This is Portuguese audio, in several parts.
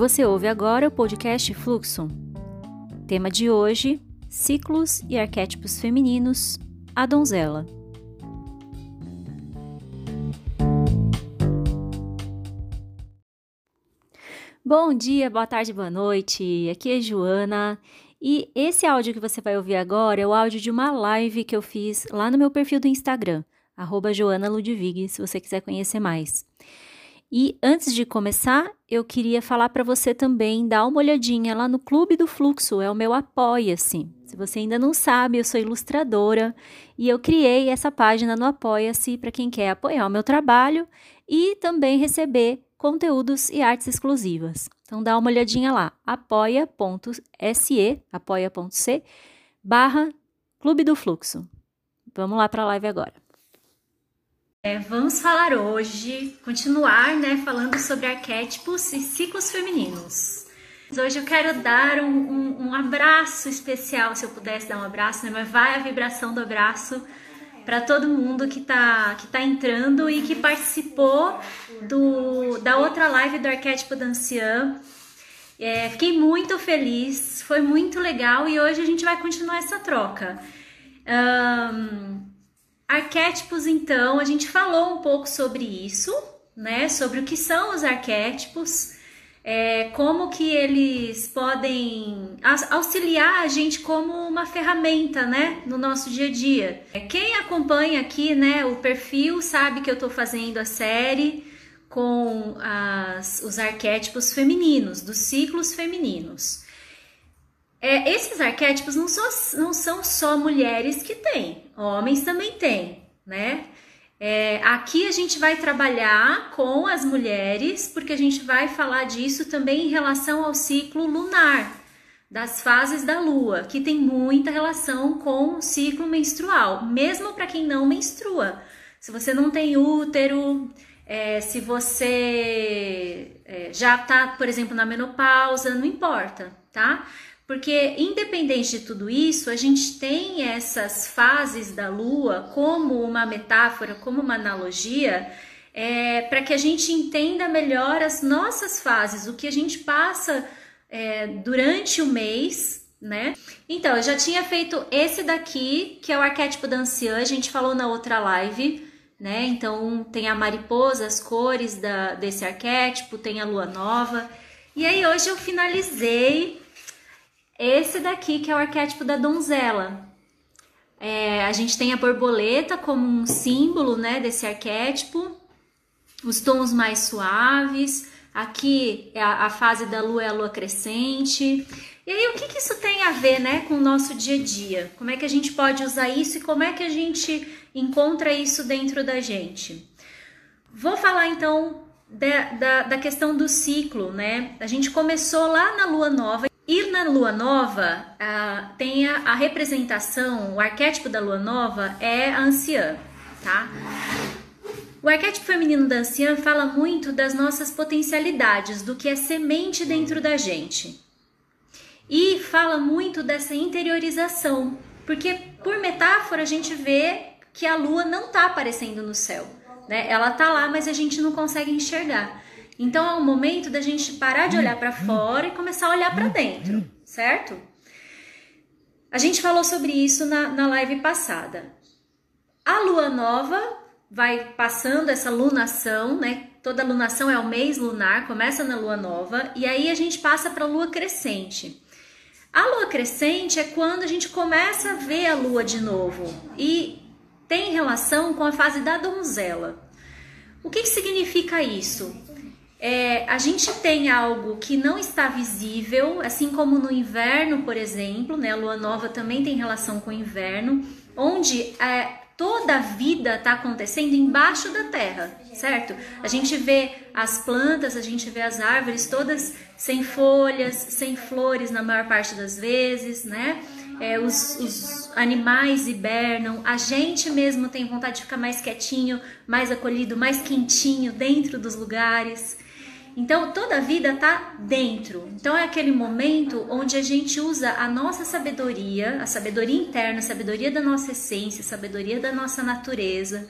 Você ouve agora o podcast Fluxo. Tema de hoje: ciclos e arquétipos femininos, a donzela. Bom dia, boa tarde, boa noite. Aqui é Joana e esse áudio que você vai ouvir agora é o áudio de uma live que eu fiz lá no meu perfil do Instagram, arroba Joana Ludwig, se você quiser conhecer mais. E antes de começar, eu queria falar para você também dar uma olhadinha lá no Clube do Fluxo, é o meu Apoia-se. Se você ainda não sabe, eu sou ilustradora e eu criei essa página no Apoia-se para quem quer apoiar o meu trabalho e também receber conteúdos e artes exclusivas. Então dá uma olhadinha lá, apoia.se, apoia.c barra Clube do Fluxo. Vamos lá para a live agora. É, vamos falar hoje, continuar, né, falando sobre arquétipos e ciclos femininos. Hoje eu quero dar um, um, um abraço especial, se eu pudesse dar um abraço, né, mas vai a vibração do abraço para todo mundo que está que tá entrando e que participou do, da outra live do arquétipo da anciã. É, fiquei muito feliz, foi muito legal e hoje a gente vai continuar essa troca. Um, Arquétipos, então, a gente falou um pouco sobre isso, né? Sobre o que são os arquétipos, é, como que eles podem auxiliar a gente como uma ferramenta, né? No nosso dia a dia. Quem acompanha aqui, né, o perfil sabe que eu estou fazendo a série com as, os arquétipos femininos, dos ciclos femininos. É, esses arquétipos não, não são só mulheres que têm, homens também têm, né? É, aqui a gente vai trabalhar com as mulheres, porque a gente vai falar disso também em relação ao ciclo lunar, das fases da lua, que tem muita relação com o ciclo menstrual, mesmo para quem não menstrua. Se você não tem útero, é, se você é, já está, por exemplo, na menopausa, não importa, tá? Porque, independente de tudo isso, a gente tem essas fases da lua como uma metáfora, como uma analogia, é, para que a gente entenda melhor as nossas fases, o que a gente passa é, durante o mês, né? Então, eu já tinha feito esse daqui, que é o arquétipo da anciã, a gente falou na outra live, né? Então, tem a mariposa, as cores da, desse arquétipo, tem a lua nova. E aí, hoje eu finalizei esse daqui que é o arquétipo da donzela. É, a gente tem a borboleta como um símbolo né, desse arquétipo, os tons mais suaves. Aqui é a, a fase da lua é a lua crescente. E aí, o que, que isso tem a ver né, com o nosso dia a dia? Como é que a gente pode usar isso e como é que a gente encontra isso dentro da gente? Vou falar então da, da, da questão do ciclo, né? A gente começou lá na lua nova e na lua nova, uh, tem a, a, representação, o arquétipo da lua nova é a anciã, tá? O arquétipo feminino da anciã fala muito das nossas potencialidades, do que é semente dentro da gente. E fala muito dessa interiorização, porque por metáfora a gente vê que a lua não está aparecendo no céu, né? Ela tá lá, mas a gente não consegue enxergar. Então é o momento da gente parar de olhar para fora e começar a olhar para dentro, certo? A gente falou sobre isso na, na live passada. A lua nova vai passando essa lunação, né? Toda lunação é o mês lunar, começa na lua nova e aí a gente passa para a lua crescente. A lua crescente é quando a gente começa a ver a lua de novo e tem relação com a fase da donzela. O que, que significa isso? É, a gente tem algo que não está visível, assim como no inverno, por exemplo, né? A lua nova também tem relação com o inverno, onde é, toda a vida está acontecendo embaixo da terra, certo? A gente vê as plantas, a gente vê as árvores todas sem folhas, sem flores na maior parte das vezes, né? É, os, os, animais hibernam, a gente mesmo tem vontade de ficar mais quietinho, mais acolhido, mais quentinho dentro dos lugares. Então, toda a vida está dentro. Então, é aquele momento onde a gente usa a nossa sabedoria, a sabedoria interna, a sabedoria da nossa essência, a sabedoria da nossa natureza,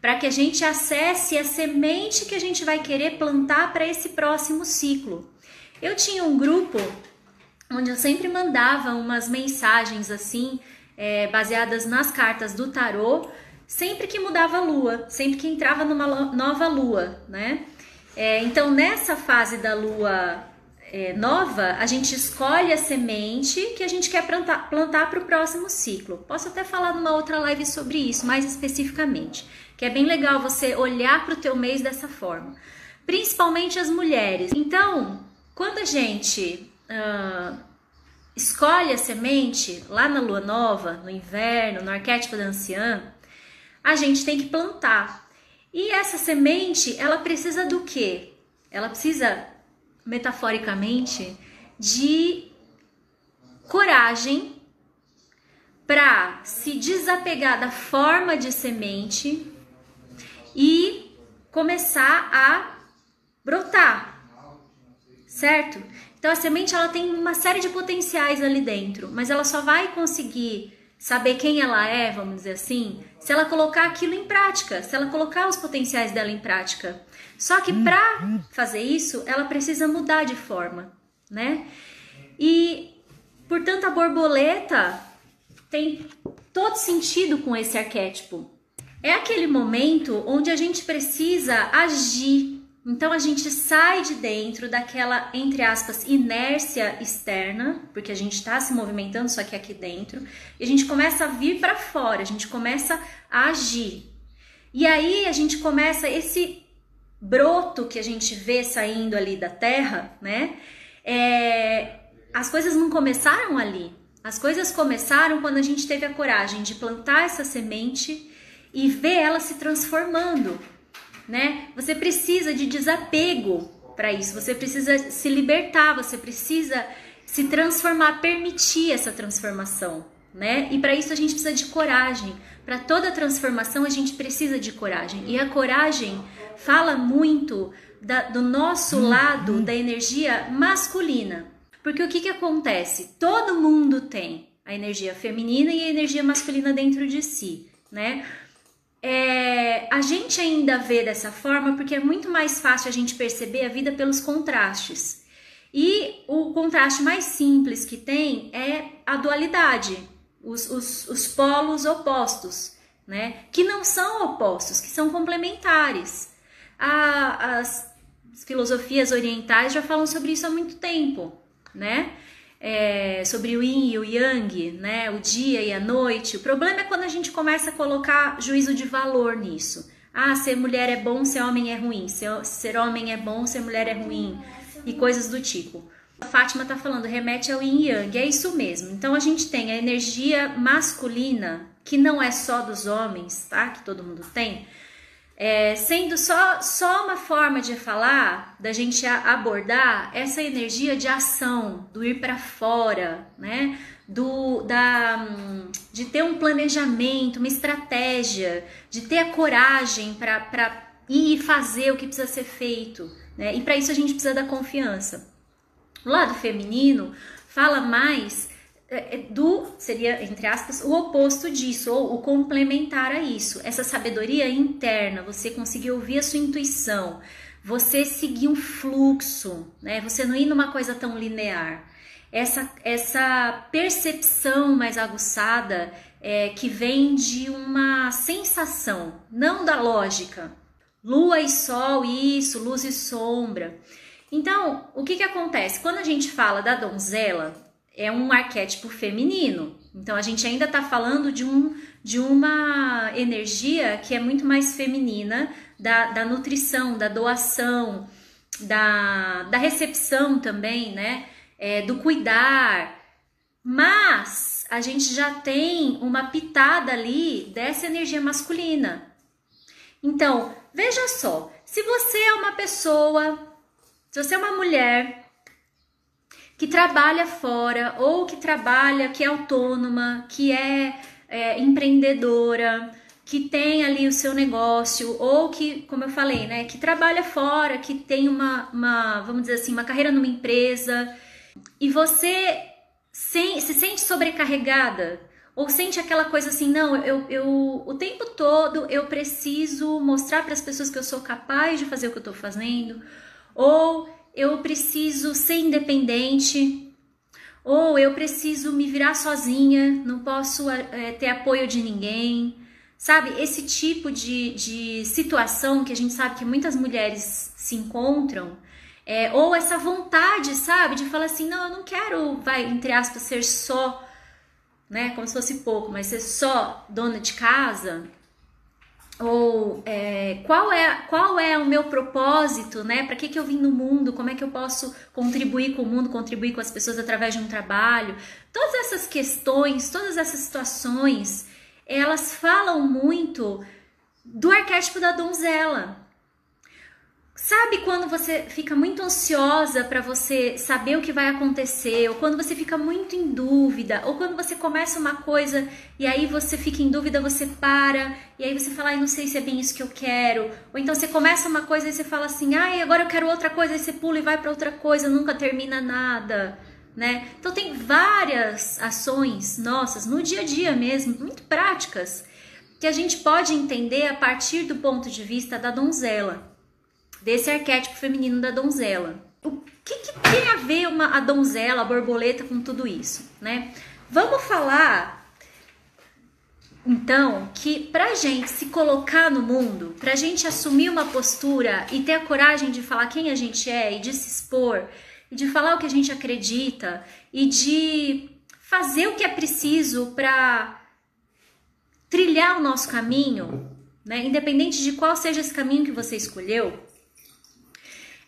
para que a gente acesse a semente que a gente vai querer plantar para esse próximo ciclo. Eu tinha um grupo onde eu sempre mandava umas mensagens assim, é, baseadas nas cartas do tarô, sempre que mudava a lua, sempre que entrava numa nova lua, né? É, então, nessa fase da lua é, nova, a gente escolhe a semente que a gente quer plantar para o próximo ciclo. Posso até falar numa outra live sobre isso, mais especificamente, que é bem legal você olhar para o teu mês dessa forma, principalmente as mulheres. Então, quando a gente uh, escolhe a semente lá na lua nova, no inverno, no arquétipo da anciã, a gente tem que plantar. E essa semente, ela precisa do quê? Ela precisa metaforicamente, de coragem para se desapegar da forma de semente e começar a brotar, certo? Então a semente ela tem uma série de potenciais ali dentro, mas ela só vai conseguir saber quem ela é, vamos dizer assim, se ela colocar aquilo em prática, se ela colocar os potenciais dela em prática. Só que para fazer isso, ela precisa mudar de forma, né? E, portanto, a borboleta tem todo sentido com esse arquétipo. É aquele momento onde a gente precisa agir. Então a gente sai de dentro daquela, entre aspas, inércia externa, porque a gente está se movimentando só que aqui dentro, e a gente começa a vir para fora, a gente começa a agir. E aí a gente começa esse broto que a gente vê saindo ali da terra, né? É, as coisas não começaram ali. As coisas começaram quando a gente teve a coragem de plantar essa semente e ver ela se transformando, né? Você precisa de desapego para isso. Você precisa se libertar, você precisa se transformar, permitir essa transformação, né? E para isso a gente precisa de coragem. Para toda transformação a gente precisa de coragem. E a coragem fala muito da, do nosso uhum. lado da energia masculina. Porque o que, que acontece? Todo mundo tem a energia feminina e a energia masculina dentro de si, né? É, a gente ainda vê dessa forma porque é muito mais fácil a gente perceber a vida pelos contrastes. E o contraste mais simples que tem é a dualidade, os, os, os polos opostos, né? Que não são opostos, que são complementares a, as filosofias orientais já falam sobre isso há muito tempo, né? É, sobre o yin e o yang, né? O dia e a noite. O problema é quando a gente começa a colocar juízo de valor nisso. Ah, ser mulher é bom, ser homem é ruim. Ser, ser homem é bom, ser mulher é ruim. E coisas do tipo. A Fátima está falando, remete ao yin e yang. É isso mesmo. Então a gente tem a energia masculina, que não é só dos homens, tá? Que todo mundo tem é, sendo só, só uma forma de falar, da gente abordar essa energia de ação, do ir para fora, né? Do, da, de ter um planejamento, uma estratégia, de ter a coragem para ir e fazer o que precisa ser feito. Né? E para isso a gente precisa da confiança. O lado feminino fala mais do seria entre aspas o oposto disso ou o complementar a isso. Essa sabedoria interna você conseguir ouvir a sua intuição você seguir um fluxo né? Você não ir numa coisa tão linear. Essa essa percepção mais aguçada é, que vem de uma sensação não da lógica. Lua e sol isso luz e sombra. Então o que que acontece? Quando a gente fala da donzela é um arquétipo feminino. Então a gente ainda está falando de, um, de uma energia que é muito mais feminina, da, da nutrição, da doação, da, da recepção também, né? É, do cuidar. Mas a gente já tem uma pitada ali dessa energia masculina. Então, veja só, se você é uma pessoa, se você é uma mulher que trabalha fora ou que trabalha, que é autônoma, que é, é empreendedora, que tem ali o seu negócio ou que, como eu falei, né, que trabalha fora, que tem uma, uma vamos dizer assim, uma carreira numa empresa. E você se, se sente sobrecarregada? Ou sente aquela coisa assim, não, eu, eu o tempo todo eu preciso mostrar para as pessoas que eu sou capaz de fazer o que eu estou fazendo? Ou eu preciso ser independente, ou eu preciso me virar sozinha, não posso é, ter apoio de ninguém. Sabe, esse tipo de, de situação que a gente sabe que muitas mulheres se encontram, é, ou essa vontade, sabe, de falar assim: não, eu não quero, vai, entre aspas, ser só, né, como se fosse pouco, mas ser só dona de casa, ou é, qual é qual é o meu propósito, né? Para que, que eu vim no mundo? Como é que eu posso contribuir com o mundo, contribuir com as pessoas através de um trabalho? Todas essas questões, todas essas situações, elas falam muito do arquétipo da donzela. Sabe quando você fica muito ansiosa para você saber o que vai acontecer, ou quando você fica muito em dúvida, ou quando você começa uma coisa e aí você fica em dúvida, você para, e aí você fala, ai, não sei se é bem isso que eu quero, ou então você começa uma coisa e você fala assim, ai, agora eu quero outra coisa, e você pula e vai para outra coisa, nunca termina nada, né? Então tem várias ações nossas no dia a dia mesmo, muito práticas, que a gente pode entender a partir do ponto de vista da donzela desse arquétipo feminino da donzela. O que, que tem a ver uma, a donzela, a borboleta com tudo isso, né? Vamos falar então que pra gente se colocar no mundo, pra gente assumir uma postura e ter a coragem de falar quem a gente é e de se expor e de falar o que a gente acredita e de fazer o que é preciso para trilhar o nosso caminho, né? Independente de qual seja esse caminho que você escolheu,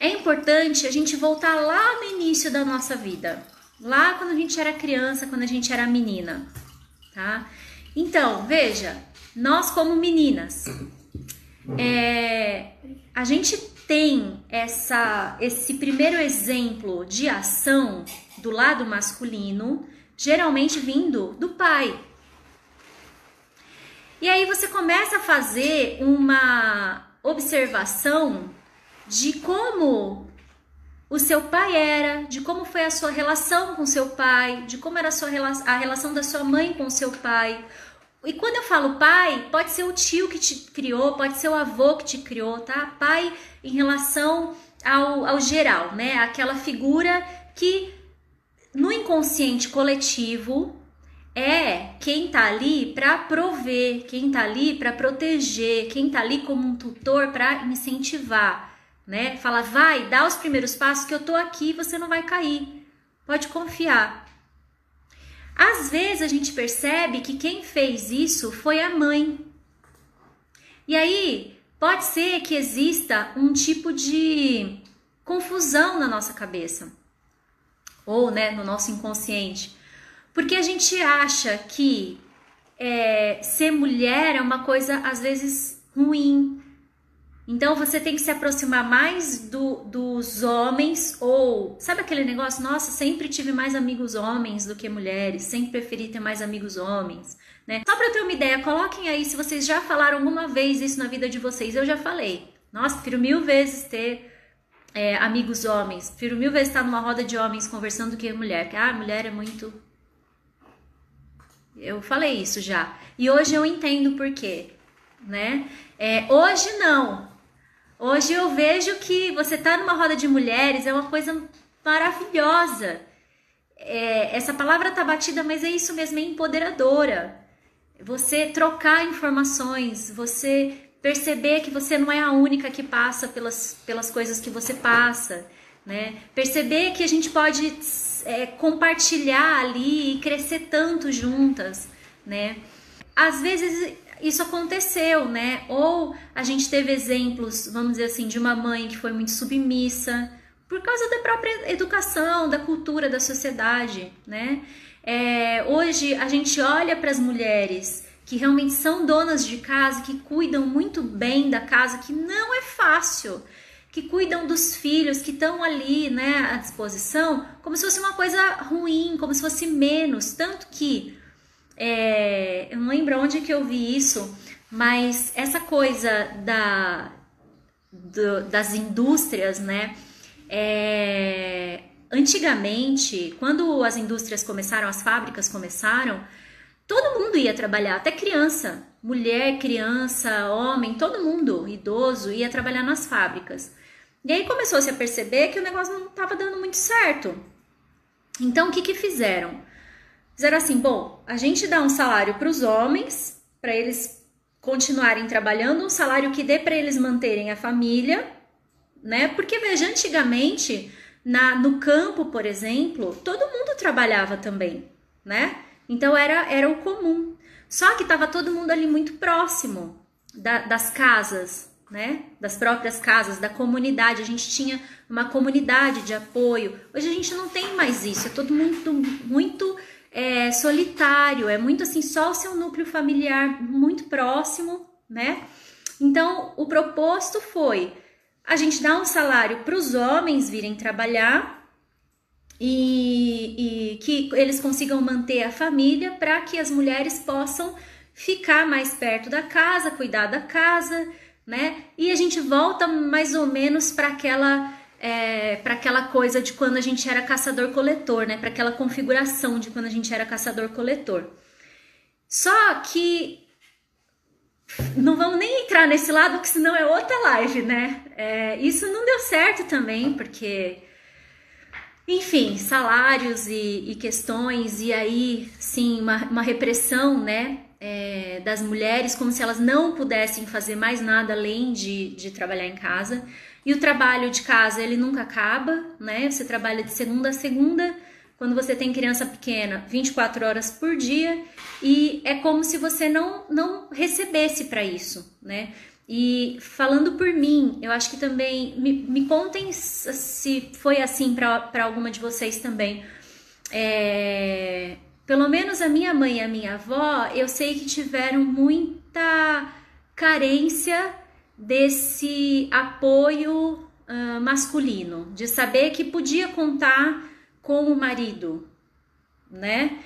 é importante a gente voltar lá no início da nossa vida, lá quando a gente era criança, quando a gente era menina, tá? Então, veja, nós como meninas, é, a gente tem essa, esse primeiro exemplo de ação do lado masculino, geralmente vindo do pai. E aí você começa a fazer uma observação de como o seu pai era, de como foi a sua relação com seu pai, de como era a, sua, a relação da sua mãe com seu pai. E quando eu falo pai, pode ser o tio que te criou, pode ser o avô que te criou, tá? Pai em relação ao, ao geral, né? Aquela figura que no inconsciente coletivo é quem tá ali para prover, quem tá ali para proteger, quem tá ali como um tutor para incentivar né? Fala, vai, dá os primeiros passos que eu tô aqui, você não vai cair. Pode confiar. Às vezes a gente percebe que quem fez isso foi a mãe. E aí, pode ser que exista um tipo de confusão na nossa cabeça ou, né, no nosso inconsciente, porque a gente acha que é, ser mulher é uma coisa às vezes ruim, então você tem que se aproximar mais do, dos homens, ou sabe aquele negócio? Nossa, sempre tive mais amigos homens do que mulheres, sempre preferi ter mais amigos homens, né? Só para ter uma ideia, coloquem aí se vocês já falaram alguma vez isso na vida de vocês. Eu já falei. Nossa, prefiro mil vezes ter é, amigos homens, prefiro mil vezes estar numa roda de homens conversando do que mulher. Porque, ah, mulher é muito. Eu falei isso já. E hoje eu entendo por quê, né? É, hoje não, Hoje eu vejo que você tá numa roda de mulheres é uma coisa maravilhosa. É, essa palavra tá batida, mas é isso mesmo, é empoderadora. Você trocar informações, você perceber que você não é a única que passa pelas, pelas coisas que você passa, né? Perceber que a gente pode é, compartilhar ali e crescer tanto juntas, né? Às vezes isso aconteceu, né? Ou a gente teve exemplos, vamos dizer assim, de uma mãe que foi muito submissa por causa da própria educação, da cultura, da sociedade, né? É, hoje a gente olha para as mulheres que realmente são donas de casa, que cuidam muito bem da casa, que não é fácil, que cuidam dos filhos, que estão ali, né, à disposição, como se fosse uma coisa ruim, como se fosse menos, tanto que é, eu não lembro onde que eu vi isso, mas essa coisa da, do, das indústrias, né? É, antigamente, quando as indústrias começaram, as fábricas começaram, todo mundo ia trabalhar, até criança, mulher, criança, homem, todo mundo, idoso, ia trabalhar nas fábricas. E aí começou-se a perceber que o negócio não estava dando muito certo. Então o que, que fizeram? Fizeram assim: bom, a gente dá um salário para os homens, para eles continuarem trabalhando, um salário que dê para eles manterem a família, né? Porque veja, antigamente, na, no campo, por exemplo, todo mundo trabalhava também, né? Então era, era o comum. Só que estava todo mundo ali muito próximo da, das casas, né? Das próprias casas, da comunidade. A gente tinha uma comunidade de apoio. Hoje a gente não tem mais isso. É todo mundo muito é, solitário. É muito assim, só o seu núcleo familiar muito próximo, né? Então o proposto foi a gente dar um salário para os homens virem trabalhar e, e que eles consigam manter a família para que as mulheres possam ficar mais perto da casa, cuidar da casa, né? E a gente volta mais ou menos para aquela é, para aquela coisa de quando a gente era caçador-coletor, né? Para aquela configuração de quando a gente era caçador-coletor. Só que não vamos nem entrar nesse lado, porque senão é outra live, né? É, isso não deu certo também, porque enfim, salários e, e questões, e aí sim, uma, uma repressão, né? É, das mulheres, como se elas não pudessem fazer mais nada além de, de trabalhar em casa. E o trabalho de casa, ele nunca acaba, né? Você trabalha de segunda a segunda, quando você tem criança pequena, 24 horas por dia, e é como se você não, não recebesse para isso, né? E falando por mim, eu acho que também me, me contem se foi assim para alguma de vocês também. É, pelo menos a minha mãe e a minha avó, eu sei que tiveram muita carência desse apoio uh, masculino, de saber que podia contar com o marido, né?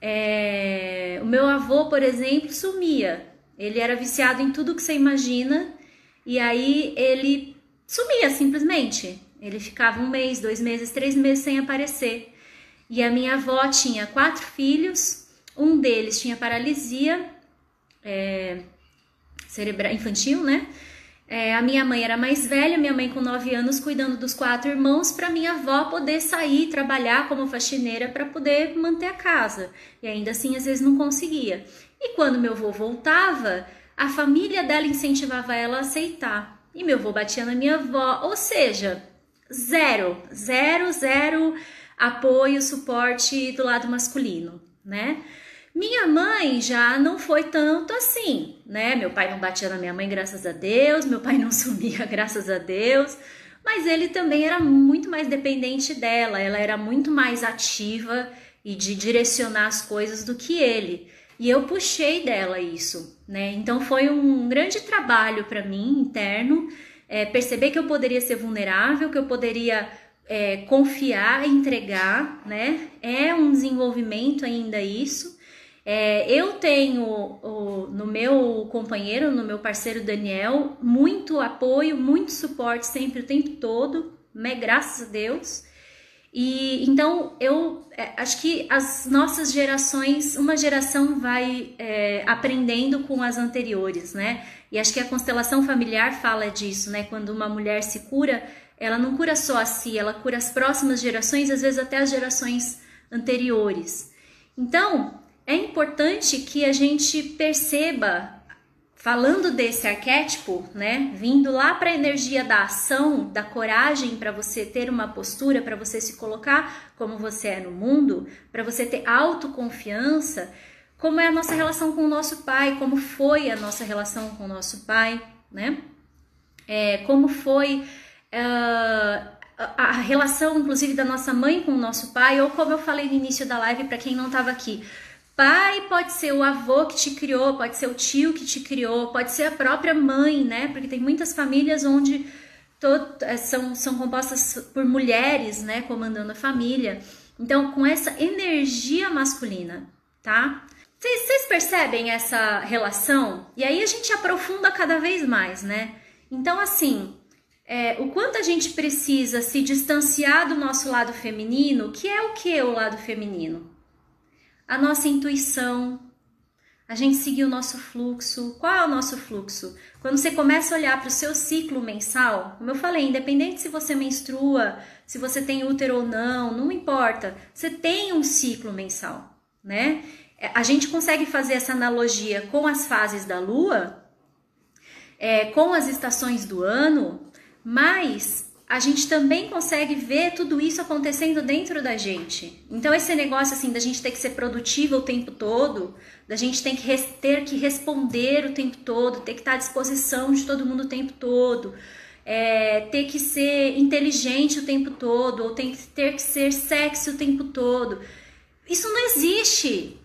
É, o meu avô, por exemplo, sumia ele era viciado em tudo que você imagina e aí ele sumia simplesmente. Ele ficava um mês, dois meses, três meses sem aparecer. E a minha avó tinha quatro filhos, um deles tinha paralisia é, cerebral infantil, né? É, a minha mãe era mais velha, minha mãe com nove anos cuidando dos quatro irmãos, para minha avó poder sair trabalhar como faxineira para poder manter a casa. E ainda assim, às vezes não conseguia. E quando meu avô voltava, a família dela incentivava ela a aceitar. E meu avô batia na minha avó, ou seja, zero, zero, zero apoio, suporte do lado masculino, né? Minha mãe já não foi tanto assim, né? Meu pai não batia na minha mãe, graças a Deus, meu pai não sumia, graças a Deus, mas ele também era muito mais dependente dela, ela era muito mais ativa e de direcionar as coisas do que ele. E eu puxei dela isso, né? Então foi um grande trabalho para mim interno, é, perceber que eu poderia ser vulnerável, que eu poderia é, confiar, entregar, né? É um desenvolvimento ainda isso. É, eu tenho o, no meu companheiro, no meu parceiro Daniel, muito apoio, muito suporte sempre o tempo todo, né? Graças a Deus. E então eu é, acho que as nossas gerações, uma geração vai é, aprendendo com as anteriores, né? E acho que a constelação familiar fala disso, né? Quando uma mulher se cura, ela não cura só a si, ela cura as próximas gerações, às vezes até as gerações anteriores. Então, é importante que a gente perceba Falando desse arquétipo, né, vindo lá para a energia da ação, da coragem para você ter uma postura, para você se colocar como você é no mundo, para você ter autoconfiança, como é a nossa relação com o nosso pai, como foi a nossa relação com o nosso pai, né? É, como foi uh, a, relação, inclusive, da nossa mãe com o nosso pai, ou como eu falei no início da live para quem não estava aqui, Pai pode ser o avô que te criou, pode ser o tio que te criou, pode ser a própria mãe, né? Porque tem muitas famílias onde todo, eh, são, são compostas por mulheres, né? Comandando a família. Então, com essa energia masculina, tá? Vocês percebem essa relação? E aí a gente aprofunda cada vez mais, né? Então, assim, é, o quanto a gente precisa se distanciar do nosso lado feminino, que é o que o lado feminino? A nossa intuição, a gente seguir o nosso fluxo. Qual é o nosso fluxo? Quando você começa a olhar para o seu ciclo mensal, como eu falei, independente se você menstrua, se você tem útero ou não, não importa, você tem um ciclo mensal, né? É, a gente consegue fazer essa analogia com as fases da lua, é, com as estações do ano, mas a gente também consegue ver tudo isso acontecendo dentro da gente. Então, esse negócio assim da gente ter que ser produtiva o tempo todo, da gente ter que, ter que responder o tempo todo, ter que estar à disposição de todo mundo o tempo todo, é, ter que ser inteligente o tempo todo, ou tem que ter que ser sexy o tempo todo. Isso não existe.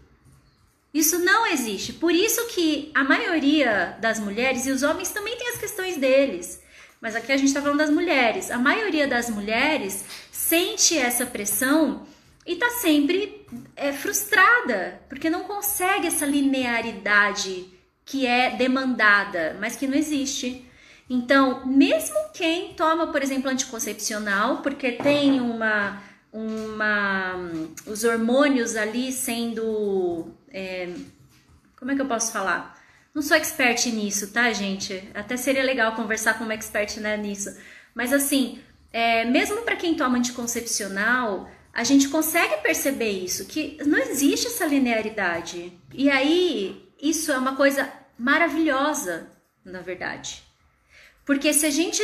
Isso não existe. Por isso que a maioria das mulheres e os homens também têm as questões deles mas aqui a gente está falando das mulheres. A maioria das mulheres sente essa pressão e está sempre é, frustrada, porque não consegue essa linearidade que é demandada, mas que não existe. Então, mesmo quem toma, por exemplo, anticoncepcional, porque tem uma, uma os hormônios ali sendo, é, como é que eu posso falar? Não sou expert nisso, tá, gente? Até seria legal conversar com uma expert né, nisso. Mas assim, é, mesmo para quem toma anticoncepcional, a gente consegue perceber isso, que não existe essa linearidade. E aí, isso é uma coisa maravilhosa, na verdade. Porque se a gente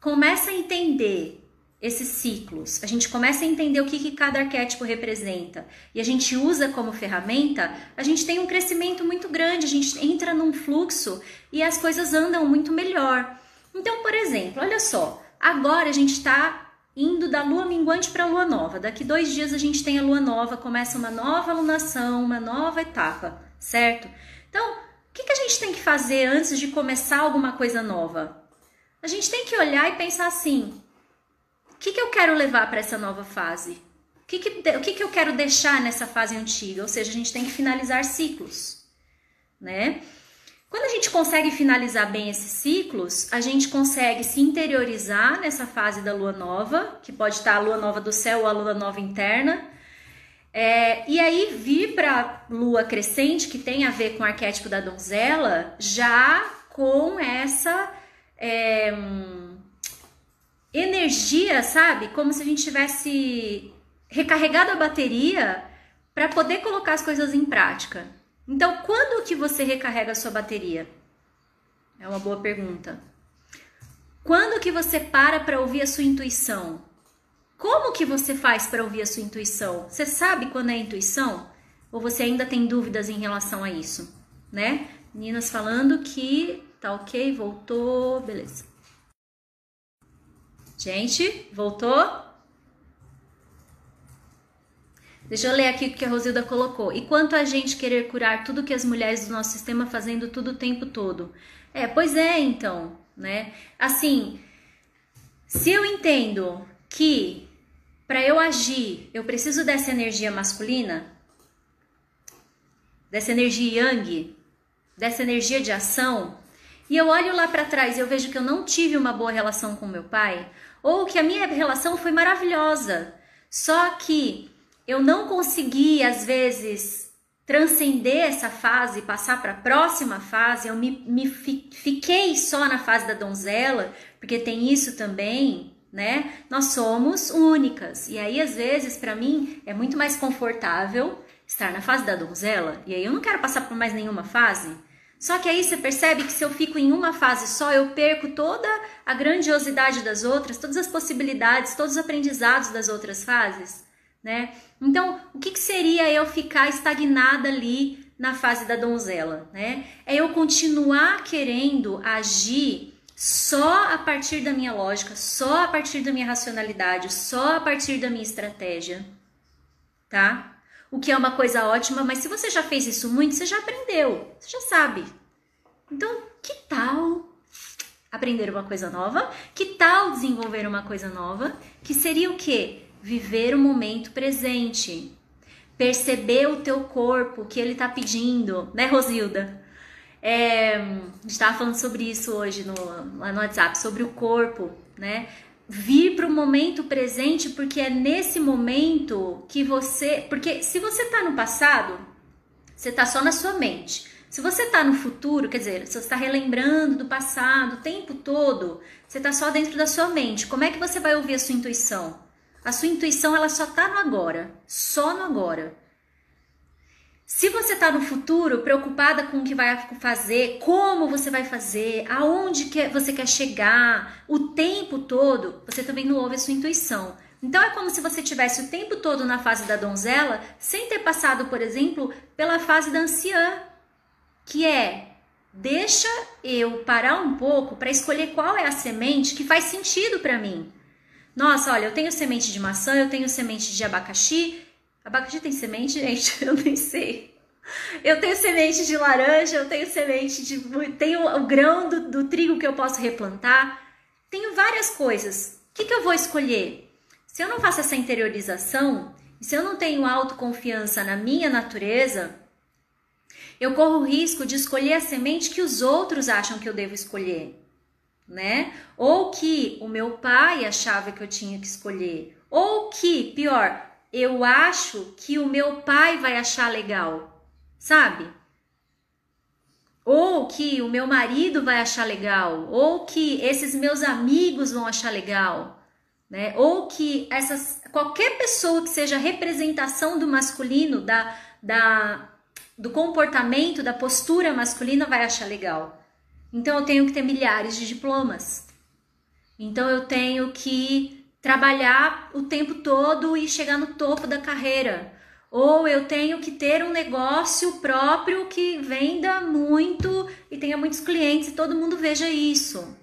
começa a entender esses ciclos, a gente começa a entender o que, que cada arquétipo representa e a gente usa como ferramenta, a gente tem um crescimento muito grande, a gente entra num fluxo e as coisas andam muito melhor. Então, por exemplo, olha só, agora a gente está indo da lua minguante para a lua nova. Daqui dois dias a gente tem a lua nova, começa uma nova alunação, uma nova etapa, certo? Então, o que, que a gente tem que fazer antes de começar alguma coisa nova? A gente tem que olhar e pensar assim: que, que eu quero levar para essa nova fase? O, que, que, o que, que eu quero deixar nessa fase antiga? Ou seja, a gente tem que finalizar ciclos, né? Quando a gente consegue finalizar bem esses ciclos, a gente consegue se interiorizar nessa fase da lua nova, que pode estar a lua nova do céu ou a lua nova interna, é, e aí vir para lua crescente, que tem a ver com o arquétipo da donzela, já com essa. É, energia, sabe? Como se a gente tivesse recarregado a bateria para poder colocar as coisas em prática. Então, quando que você recarrega a sua bateria? É uma boa pergunta. Quando que você para para ouvir a sua intuição? Como que você faz para ouvir a sua intuição? Você sabe quando é intuição? Ou você ainda tem dúvidas em relação a isso, né? Meninas falando que tá ok, voltou, beleza. Gente, voltou? Deixa eu ler aqui o que a Rosilda colocou. E quanto a gente querer curar tudo que as mulheres do nosso sistema fazendo tudo o tempo todo? É, pois é, então, né? Assim, se eu entendo que para eu agir eu preciso dessa energia masculina, dessa energia yang, dessa energia de ação, e eu olho lá para trás e eu vejo que eu não tive uma boa relação com meu pai, ou que a minha relação foi maravilhosa, só que eu não consegui às vezes transcender essa fase, passar para a próxima fase, eu me, me fiquei só na fase da donzela, porque tem isso também, né? Nós somos únicas. E aí, às vezes, para mim, é muito mais confortável estar na fase da donzela. E aí eu não quero passar por mais nenhuma fase. Só que aí você percebe que se eu fico em uma fase só, eu perco toda a grandiosidade das outras, todas as possibilidades, todos os aprendizados das outras fases, né? Então, o que, que seria eu ficar estagnada ali na fase da donzela, né? É eu continuar querendo agir só a partir da minha lógica, só a partir da minha racionalidade, só a partir da minha estratégia, tá? O que é uma coisa ótima, mas se você já fez isso muito, você já aprendeu, você já sabe. Então, que tal aprender uma coisa nova? Que tal desenvolver uma coisa nova? Que seria o quê? Viver o momento presente. Perceber o teu corpo, o que ele está pedindo, né, Rosilda? É, a gente estava falando sobre isso hoje no, lá no WhatsApp, sobre o corpo, né? Vir para o momento presente, porque é nesse momento que você. Porque se você está no passado, você está só na sua mente. Se você está no futuro, quer dizer, você está relembrando do passado o tempo todo, você está só dentro da sua mente. Como é que você vai ouvir a sua intuição? A sua intuição ela só está no agora, só no agora. Se você está no futuro preocupada com o que vai fazer, como você vai fazer, aonde que você quer chegar, o tempo todo, você também não ouve a sua intuição. Então é como se você tivesse o tempo todo na fase da donzela, sem ter passado, por exemplo, pela fase da anciã, que é deixa eu parar um pouco para escolher qual é a semente que faz sentido para mim. Nossa, olha, eu tenho semente de maçã, eu tenho semente de abacaxi, Abacaxi tem semente, gente? Eu nem sei. Eu tenho semente de laranja, eu tenho semente de. Tenho o grão do, do trigo que eu posso replantar. Tenho várias coisas. O que, que eu vou escolher? Se eu não faço essa interiorização, se eu não tenho autoconfiança na minha natureza, eu corro o risco de escolher a semente que os outros acham que eu devo escolher, né? Ou que o meu pai achava que eu tinha que escolher, ou que, pior, eu acho que o meu pai vai achar legal, sabe? Ou que o meu marido vai achar legal, ou que esses meus amigos vão achar legal, né? Ou que essas qualquer pessoa que seja representação do masculino, da, da do comportamento, da postura masculina vai achar legal. Então eu tenho que ter milhares de diplomas. Então eu tenho que trabalhar o tempo todo e chegar no topo da carreira. Ou eu tenho que ter um negócio próprio que venda muito e tenha muitos clientes e todo mundo veja isso.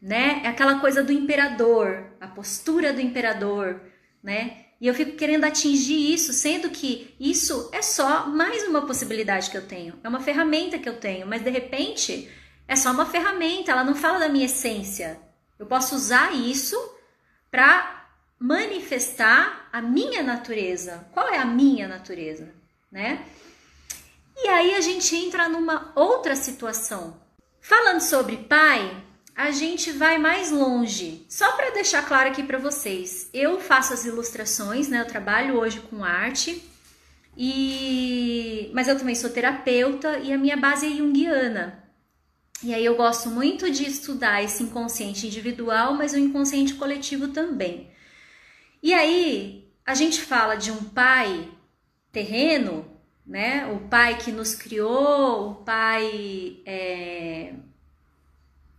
Né? É aquela coisa do imperador, a postura do imperador, né? E eu fico querendo atingir isso, sendo que isso é só mais uma possibilidade que eu tenho, é uma ferramenta que eu tenho, mas de repente é só uma ferramenta, ela não fala da minha essência. Eu posso usar isso para manifestar a minha natureza. Qual é a minha natureza, né? E aí a gente entra numa outra situação. Falando sobre pai, a gente vai mais longe. Só para deixar claro aqui para vocês, eu faço as ilustrações, né? Eu trabalho hoje com arte. E mas eu também sou terapeuta e a minha base é junguiana. E aí eu gosto muito de estudar esse inconsciente individual, mas o inconsciente coletivo também. E aí a gente fala de um pai terreno, né? O pai que nos criou, o pai é,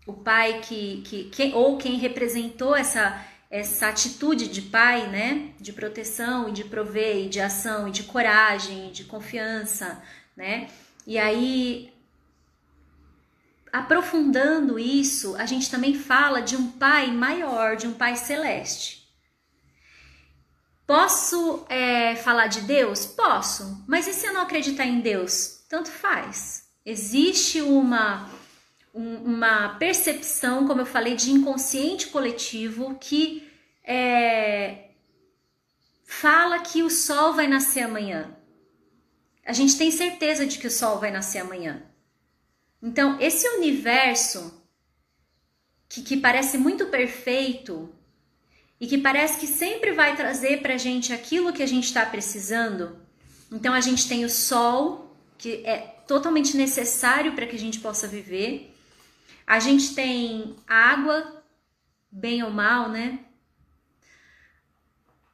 o pai que, que, que ou quem representou essa essa atitude de pai, né? De proteção e de prover, e de ação e de coragem, e de confiança, né? E aí aprofundando isso, a gente também fala de um Pai maior, de um Pai celeste. Posso é, falar de Deus? Posso, mas e se eu não acreditar em Deus? Tanto faz. Existe uma, um, uma percepção, como eu falei, de inconsciente coletivo que é, fala que o sol vai nascer amanhã. A gente tem certeza de que o sol vai nascer amanhã. Então, esse universo que, que parece muito perfeito e que parece que sempre vai trazer para a gente aquilo que a gente está precisando. Então, a gente tem o sol, que é totalmente necessário para que a gente possa viver. A gente tem água, bem ou mal, né?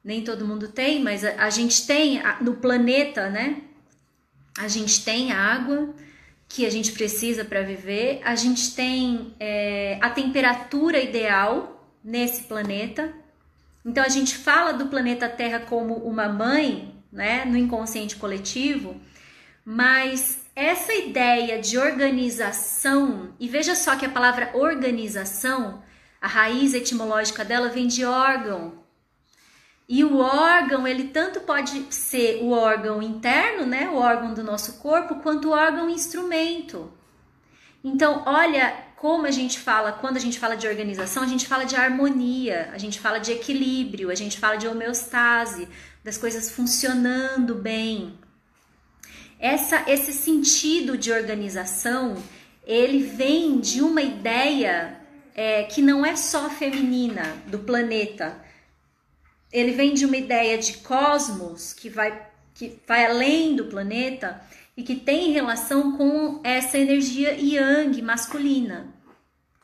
Nem todo mundo tem, mas a, a gente tem no planeta, né? A gente tem água que a gente precisa para viver, a gente tem é, a temperatura ideal nesse planeta. Então a gente fala do planeta Terra como uma mãe, né, no inconsciente coletivo, mas essa ideia de organização, e veja só que a palavra organização, a raiz etimológica dela vem de órgão, e o órgão, ele tanto pode ser o órgão interno, né, o órgão do nosso corpo, quanto o órgão instrumento. Então, olha como a gente fala, quando a gente fala de organização, a gente fala de harmonia, a gente fala de equilíbrio, a gente fala de homeostase, das coisas funcionando bem. Essa, esse sentido de organização, ele vem de uma ideia é, que não é só feminina do planeta, ele vem de uma ideia de cosmos que vai, que vai além do planeta e que tem relação com essa energia yang masculina,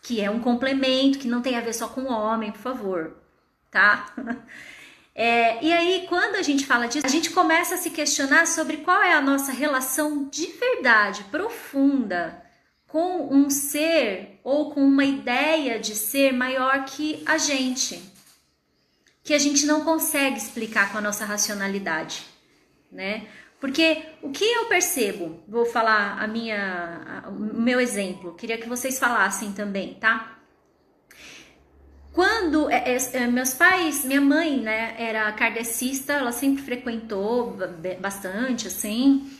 que é um complemento, que não tem a ver só com o homem, por favor, tá? É, e aí, quando a gente fala disso, a gente começa a se questionar sobre qual é a nossa relação de verdade, profunda, com um ser ou com uma ideia de ser maior que a gente, que a gente não consegue explicar com a nossa racionalidade, né? Porque o que eu percebo, vou falar a minha, a, o meu exemplo, queria que vocês falassem também, tá? Quando é, é, é, meus pais, minha mãe, né, era kardecista, ela sempre frequentou bastante, assim.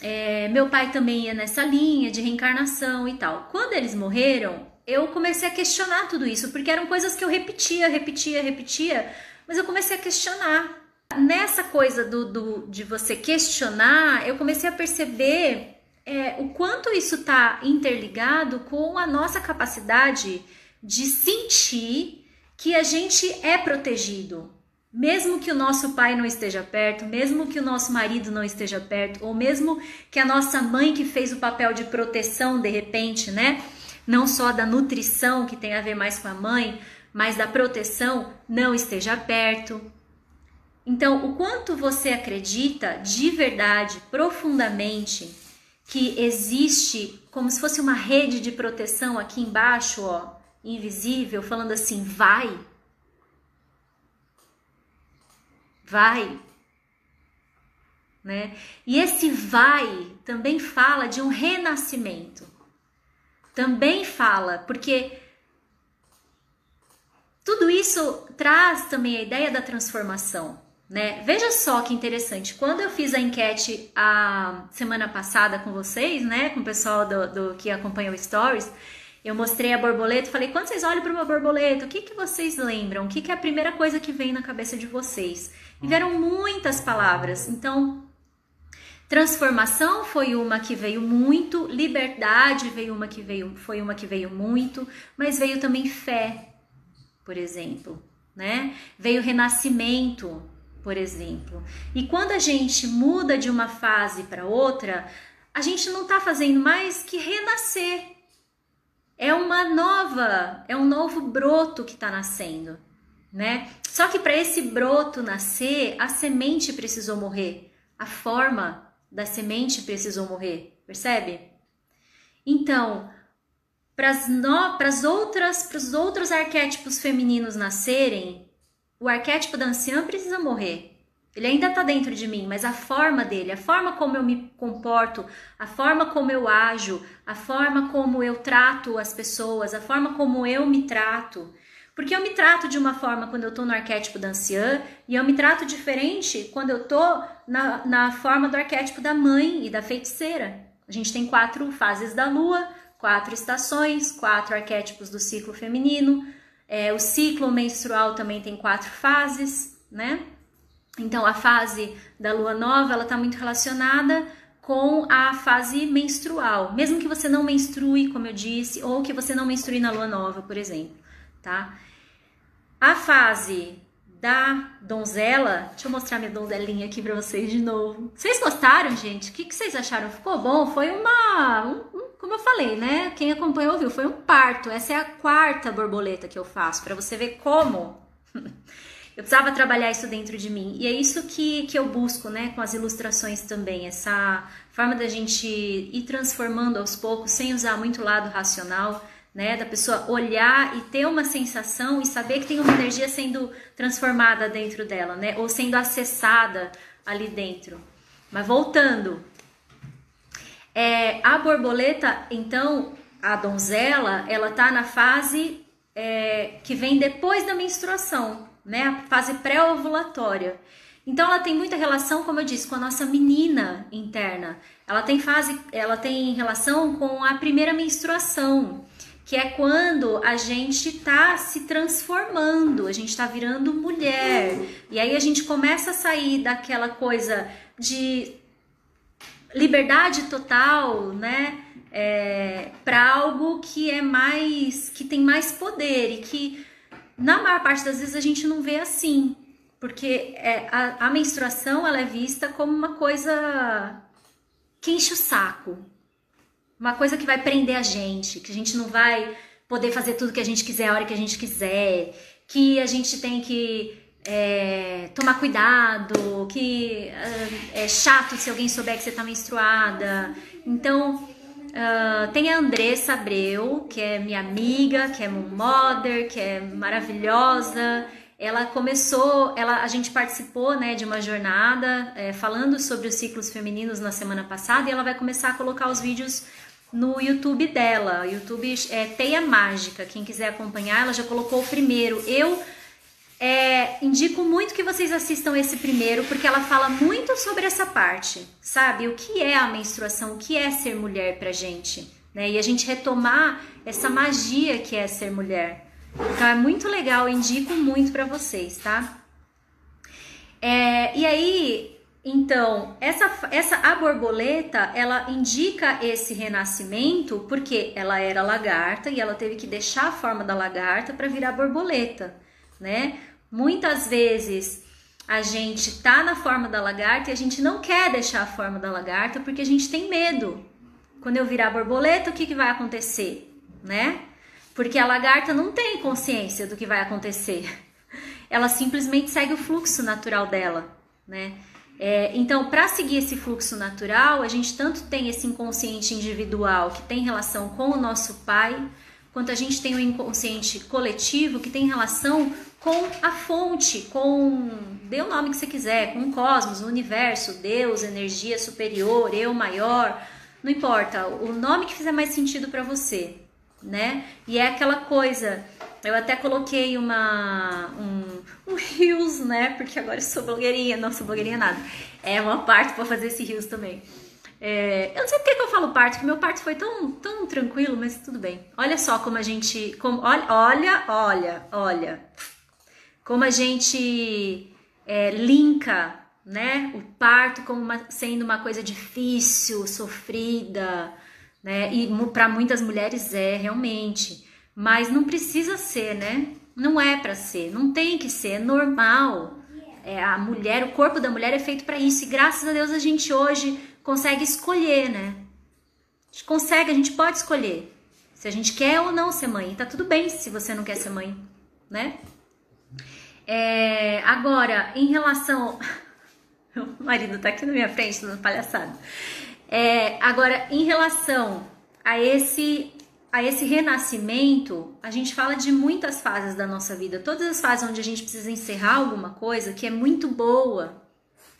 É, meu pai também ia nessa linha de reencarnação e tal. Quando eles morreram, eu comecei a questionar tudo isso, porque eram coisas que eu repetia, repetia, repetia, mas eu comecei a questionar. Nessa coisa do, do de você questionar, eu comecei a perceber é, o quanto isso está interligado com a nossa capacidade de sentir que a gente é protegido, mesmo que o nosso pai não esteja perto, mesmo que o nosso marido não esteja perto, ou mesmo que a nossa mãe que fez o papel de proteção de repente, né? Não só da nutrição que tem a ver mais com a mãe, mas da proteção não esteja perto. Então, o quanto você acredita de verdade, profundamente, que existe como se fosse uma rede de proteção aqui embaixo, ó, invisível falando assim: vai, vai. Né? E esse vai também fala de um renascimento. Também fala, porque tudo isso traz também a ideia da transformação. Né? Veja só que interessante. Quando eu fiz a enquete a semana passada com vocês, né, com o pessoal do, do que acompanha o Stories, eu mostrei a borboleta e falei: quando vocês olham para uma borboleta, o que, que vocês lembram? O que, que é a primeira coisa que vem na cabeça de vocês? E vieram muitas palavras. Então, transformação foi uma que veio muito, liberdade veio uma que veio, foi uma que veio muito, mas veio também fé, por exemplo, né? Veio renascimento, por exemplo. E quando a gente muda de uma fase para outra, a gente não está fazendo mais que renascer é uma nova, é um novo broto que está nascendo, né? Só que para esse broto nascer, a semente precisou morrer, a forma da semente precisou morrer, percebe? Então, para as outras, para os outros arquétipos femininos nascerem, o arquétipo da anciã precisa morrer. Ele ainda está dentro de mim, mas a forma dele, a forma como eu me comporto, a forma como eu ajo, a forma como eu trato as pessoas, a forma como eu me trato. Porque eu me trato de uma forma quando eu estou no arquétipo da anciã e eu me trato diferente quando eu estou na, na forma do arquétipo da mãe e da feiticeira. A gente tem quatro fases da lua, quatro estações, quatro arquétipos do ciclo feminino. É, o ciclo menstrual também tem quatro fases, né? Então, a fase da lua nova, ela está muito relacionada com a fase menstrual. Mesmo que você não menstrue, como eu disse, ou que você não menstrue na lua nova, por exemplo, tá? A fase da donzela, deixa eu mostrar minha donzelinha aqui para vocês de novo. Vocês gostaram, gente? O que, que vocês acharam? Ficou bom? Foi uma, um, como eu falei, né? Quem acompanhou viu, foi um parto. Essa é a quarta borboleta que eu faço para você ver como eu precisava trabalhar isso dentro de mim. E é isso que, que eu busco, né, com as ilustrações também, essa forma da gente ir transformando aos poucos, sem usar muito o lado racional, né, da pessoa olhar e ter uma sensação e saber que tem uma energia sendo transformada dentro dela, né, ou sendo acessada ali dentro. Mas voltando, é, a borboleta, então, a donzela, ela tá na fase é, que vem depois da menstruação, né? A fase pré-ovulatória. Então ela tem muita relação, como eu disse, com a nossa menina interna. Ela tem fase, ela tem relação com a primeira menstruação, que é quando a gente está se transformando, a gente está virando mulher. E aí a gente começa a sair daquela coisa de liberdade total, né? É, para algo que é mais que tem mais poder e que na maior parte das vezes a gente não vê assim, porque é, a, a menstruação ela é vista como uma coisa que enche o saco. Uma coisa que vai prender a gente, que a gente não vai poder fazer tudo que a gente quiser a hora que a gente quiser, que a gente tem que é, tomar cuidado, que uh, é chato se alguém souber que você está menstruada. Então, uh, tem a Andressa Abreu, que é minha amiga, que é mother, que é maravilhosa. Ela começou, ela, a gente participou né, de uma jornada é, falando sobre os ciclos femininos na semana passada e ela vai começar a colocar os vídeos no YouTube dela. YouTube é Teia Mágica. Quem quiser acompanhar, ela já colocou o primeiro. Eu é, indico muito que vocês assistam esse primeiro, porque ela fala muito sobre essa parte, sabe? O que é a menstruação, o que é ser mulher pra gente, né? E a gente retomar essa magia que é ser mulher. Então é muito legal, indico muito para vocês, tá? É, e aí, então, essa, essa a borboleta, ela indica esse renascimento porque ela era lagarta e ela teve que deixar a forma da lagarta para virar borboleta, né? Muitas vezes a gente tá na forma da lagarta e a gente não quer deixar a forma da lagarta porque a gente tem medo. Quando eu virar borboleta, o que, que vai acontecer, né? Porque a lagarta não tem consciência do que vai acontecer. Ela simplesmente segue o fluxo natural dela, né? É, então, para seguir esse fluxo natural, a gente tanto tem esse inconsciente individual que tem relação com o nosso pai, quanto a gente tem o inconsciente coletivo que tem relação com a fonte, com dê o nome que você quiser, com o cosmos, o universo, Deus, energia superior, eu maior, não importa, o nome que fizer mais sentido para você, né? E é aquela coisa, eu até coloquei uma um, um rios, né? Porque agora eu sou blogueirinha, não sou blogueirinha nada. É uma parte para fazer esse rios também. É, eu não sei porque que eu falo parto, porque meu parto foi tão, tão tranquilo, mas tudo bem. Olha só como a gente. Como, olha, olha, olha, olha como a gente é, linka né, o parto como uma, sendo uma coisa difícil, sofrida, né? E para muitas mulheres é realmente, mas não precisa ser, né? Não é para ser, não tem que ser, é normal. É, a mulher, o corpo da mulher é feito para isso e graças a Deus a gente hoje consegue escolher, né? A gente consegue, a gente pode escolher se a gente quer ou não ser mãe. Tá tudo bem se você não quer ser mãe, né? É, agora, em relação. o marido tá aqui na minha frente, dando palhaçada. É, agora, em relação a esse, a esse renascimento, a gente fala de muitas fases da nossa vida. Todas as fases onde a gente precisa encerrar alguma coisa que é muito boa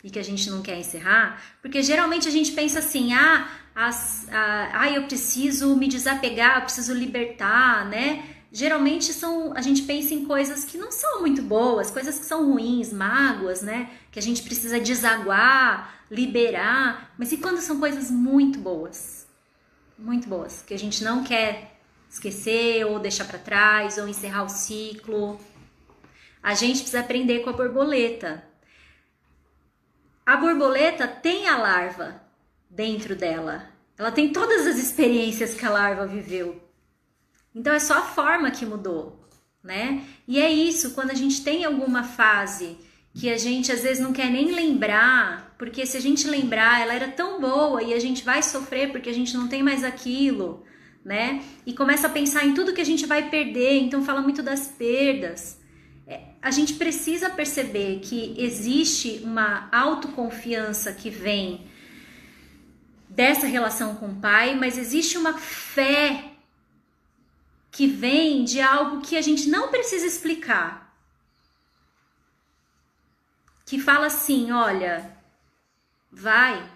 e que a gente não quer encerrar, porque geralmente a gente pensa assim: ah, as, ah, ah eu preciso me desapegar, eu preciso libertar, né? geralmente são a gente pensa em coisas que não são muito boas, coisas que são ruins, mágoas, né? Que a gente precisa desaguar, liberar. Mas e quando são coisas muito boas? Muito boas, que a gente não quer esquecer ou deixar para trás ou encerrar o ciclo. A gente precisa aprender com a borboleta. A borboleta tem a larva dentro dela. Ela tem todas as experiências que a larva viveu. Então é só a forma que mudou, né? E é isso, quando a gente tem alguma fase que a gente às vezes não quer nem lembrar, porque se a gente lembrar, ela era tão boa e a gente vai sofrer porque a gente não tem mais aquilo, né? E começa a pensar em tudo que a gente vai perder, então fala muito das perdas. É, a gente precisa perceber que existe uma autoconfiança que vem dessa relação com o pai, mas existe uma fé que vem de algo que a gente não precisa explicar. Que fala assim: olha, vai,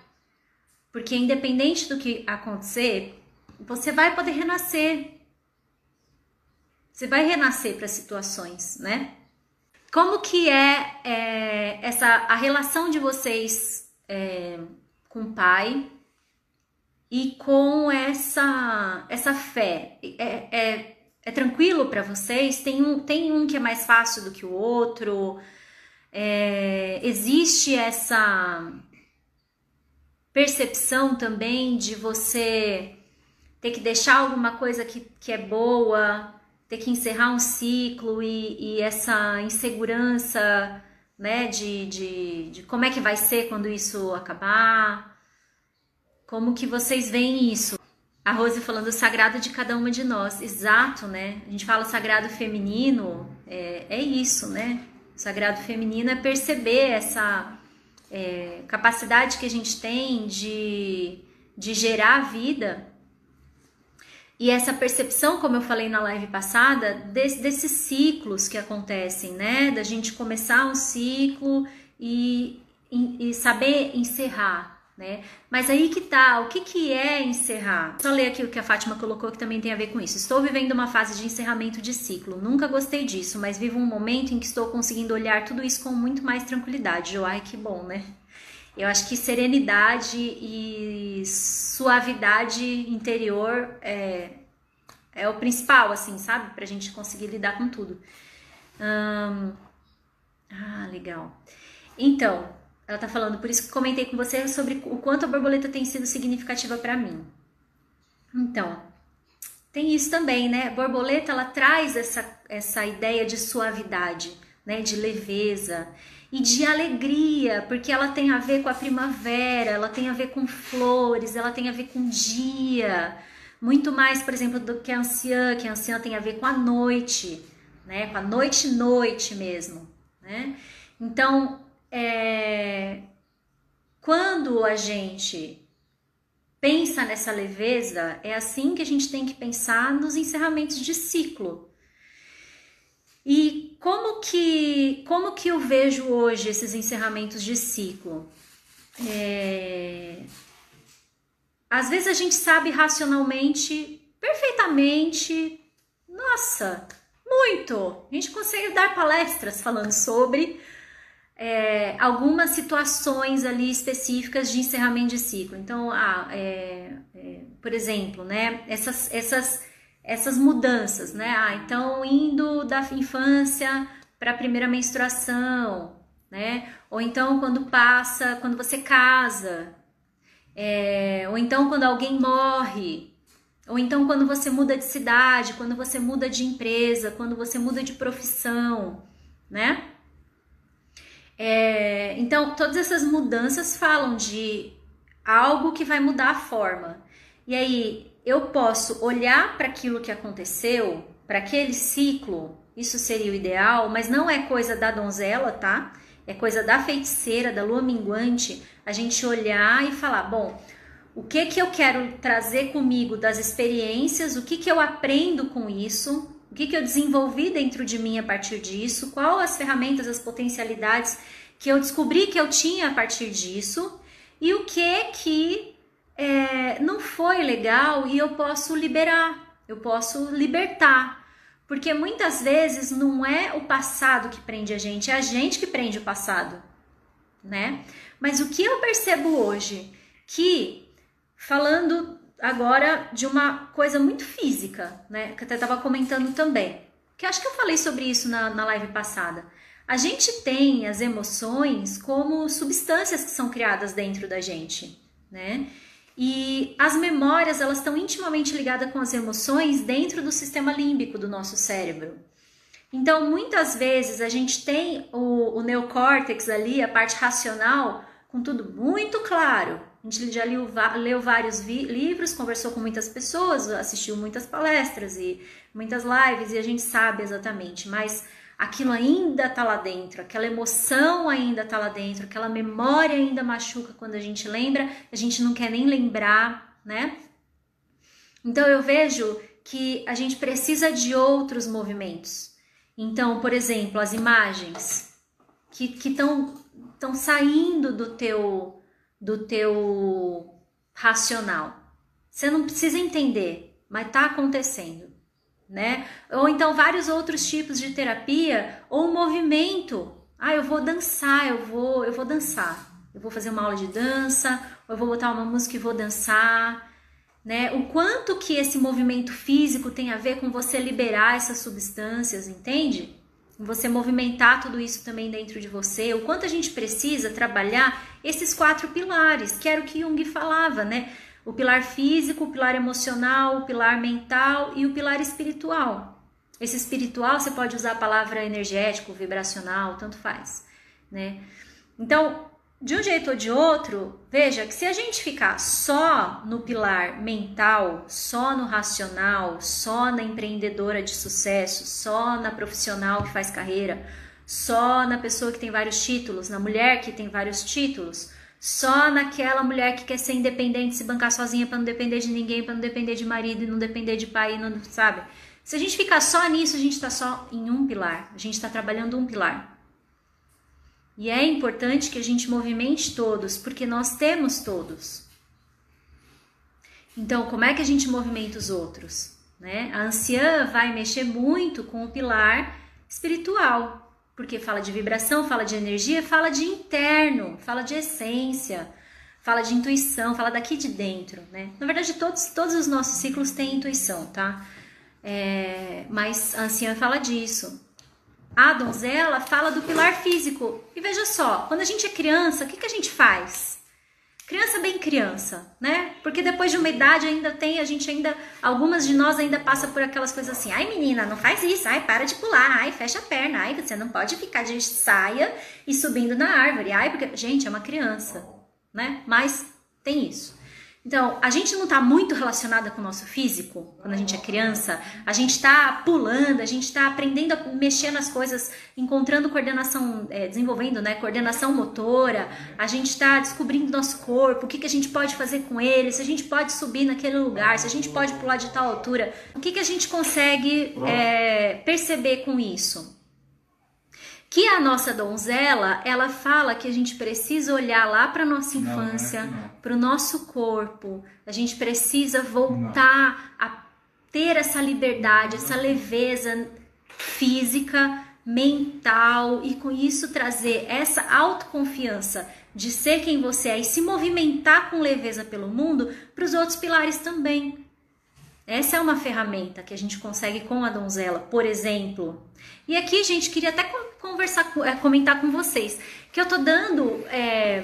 porque independente do que acontecer, você vai poder renascer. Você vai renascer para situações, né? Como que é, é, essa a relação de vocês é, com o pai e com essa essa fé. É, é, é tranquilo para vocês? Tem um, tem um que é mais fácil do que o outro? É, existe essa percepção também de você ter que deixar alguma coisa que, que é boa, ter que encerrar um ciclo e, e essa insegurança né, de, de, de como é que vai ser quando isso acabar. como que vocês veem isso? A Rose falando o sagrado de cada uma de nós. Exato, né? A gente fala sagrado feminino, é, é isso, né? O sagrado feminino é perceber essa é, capacidade que a gente tem de, de gerar vida e essa percepção, como eu falei na live passada, desse, desses ciclos que acontecem, né? Da gente começar um ciclo e, e, e saber encerrar, né? Mas aí que tá, o que, que é encerrar? Só ler aqui o que a Fátima colocou que também tem a ver com isso. Estou vivendo uma fase de encerramento de ciclo. Nunca gostei disso, mas vivo um momento em que estou conseguindo olhar tudo isso com muito mais tranquilidade. Ai que bom, né? Eu acho que serenidade e suavidade interior é, é o principal, assim, sabe? Pra gente conseguir lidar com tudo. Hum... Ah, legal. Então, ela tá falando, por isso que comentei com você sobre o quanto a borboleta tem sido significativa para mim. Então, tem isso também, né? A borboleta ela traz essa, essa ideia de suavidade, né? De leveza e de alegria, porque ela tem a ver com a primavera, ela tem a ver com flores, ela tem a ver com dia, muito mais, por exemplo, do que a anciã, que a anciã tem a ver com a noite, né? Com a noite-noite mesmo, né? Então, é, quando a gente pensa nessa leveza, é assim que a gente tem que pensar nos encerramentos de ciclo. E como que, como que eu vejo hoje esses encerramentos de ciclo? É, às vezes a gente sabe racionalmente, perfeitamente, nossa, muito. A gente consegue dar palestras falando sobre, é, algumas situações ali específicas de encerramento de ciclo. Então, ah, é, é, por exemplo, né, essas, essas, essas mudanças, né? Ah, então indo da infância para a primeira menstruação, né? Ou então quando passa, quando você casa, é, ou então quando alguém morre, ou então quando você muda de cidade, quando você muda de empresa, quando você muda de profissão, né? É, então, todas essas mudanças falam de algo que vai mudar a forma. E aí, eu posso olhar para aquilo que aconteceu, para aquele ciclo, isso seria o ideal, mas não é coisa da donzela, tá? É coisa da feiticeira, da lua minguante, a gente olhar e falar, bom, o que que eu quero trazer comigo das experiências, o que que eu aprendo com isso, o que, que eu desenvolvi dentro de mim a partir disso? Qual as ferramentas, as potencialidades que eu descobri que eu tinha a partir disso? E o que que foi legal e eu posso liberar, eu posso libertar. Porque muitas vezes não é o passado que prende a gente, é a gente que prende o passado, né? Mas o que eu percebo hoje, que falando agora de uma coisa muito física, né? Que eu até estava comentando também. Que acho que eu falei sobre isso na, na live passada. A gente tem as emoções como substâncias que são criadas dentro da gente, né? E as memórias, elas estão intimamente ligadas com as emoções dentro do sistema límbico do nosso cérebro. Então, muitas vezes a gente tem o, o neocórtex ali, a parte racional, com tudo muito claro, a gente já leu, leu vários livros, conversou com muitas pessoas, assistiu muitas palestras e muitas lives e a gente sabe exatamente, mas aquilo ainda tá lá dentro, aquela emoção ainda tá lá dentro, aquela memória ainda machuca quando a gente lembra, a gente não quer nem lembrar, né? Então eu vejo que a gente precisa de outros movimentos. Então, por exemplo, as imagens que estão saindo do teu do teu racional. Você não precisa entender, mas está acontecendo, né? Ou então vários outros tipos de terapia ou movimento. Ah, eu vou dançar, eu vou, eu vou dançar. Eu vou fazer uma aula de dança, ou eu vou botar uma música e vou dançar, né? O quanto que esse movimento físico tem a ver com você liberar essas substâncias, entende? você movimentar tudo isso também dentro de você, o quanto a gente precisa trabalhar esses quatro pilares, que era o que Jung falava, né? O pilar físico, o pilar emocional, o pilar mental e o pilar espiritual. Esse espiritual você pode usar a palavra energético, vibracional, tanto faz, né? Então, de um jeito ou de outro, veja que se a gente ficar só no pilar mental, só no racional, só na empreendedora de sucesso, só na profissional que faz carreira, só na pessoa que tem vários títulos, na mulher que tem vários títulos, só naquela mulher que quer ser independente, se bancar sozinha para não depender de ninguém, para não depender de marido e não depender de pai, não sabe? Se a gente ficar só nisso, a gente está só em um pilar, a gente está trabalhando um pilar. E é importante que a gente movimente todos, porque nós temos todos. Então, como é que a gente movimenta os outros? Né? A anciã vai mexer muito com o pilar espiritual, porque fala de vibração, fala de energia, fala de interno, fala de essência, fala de intuição, fala daqui de dentro, né? Na verdade, todos, todos os nossos ciclos têm intuição, tá? É, mas a anciã fala disso. A donzela fala do pilar físico. E veja só, quando a gente é criança, o que, que a gente faz? Criança bem criança, né? Porque depois de uma idade ainda tem, a gente ainda, algumas de nós ainda passa por aquelas coisas assim, ai menina, não faz isso, ai para de pular, ai fecha a perna, ai você não pode ficar de saia e subindo na árvore, ai porque, gente, é uma criança, né? Mas tem isso. Então, a gente não está muito relacionada com o nosso físico quando a gente é criança. A gente está pulando, a gente está aprendendo a mexer nas coisas, encontrando coordenação, é, desenvolvendo né, coordenação motora. A gente está descobrindo nosso corpo, o que, que a gente pode fazer com ele, se a gente pode subir naquele lugar, se a gente pode pular de tal altura. O que, que a gente consegue é, perceber com isso? Que a nossa donzela, ela fala que a gente precisa olhar lá para nossa infância, para o nosso corpo. A gente precisa voltar não. a ter essa liberdade, essa leveza física, mental e com isso trazer essa autoconfiança de ser quem você é e se movimentar com leveza pelo mundo para os outros pilares também. Essa é uma ferramenta que a gente consegue com a donzela, por exemplo. E aqui, gente, queria até conversar, é, comentar com vocês que eu tô dando é,